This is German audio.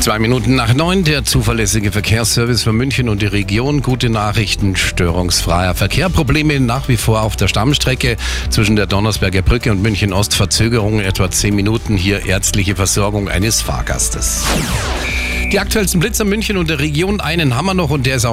Zwei Minuten nach neun, der zuverlässige Verkehrsservice für München und die Region. Gute Nachrichten, störungsfreier Verkehr. Probleme nach wie vor auf der Stammstrecke zwischen der Donnersberger Brücke und München Ost. Verzögerungen etwa zehn Minuten. Hier ärztliche Versorgung eines Fahrgastes. Die aktuellsten Blitzer München und der Region. Einen haben wir noch und der ist auch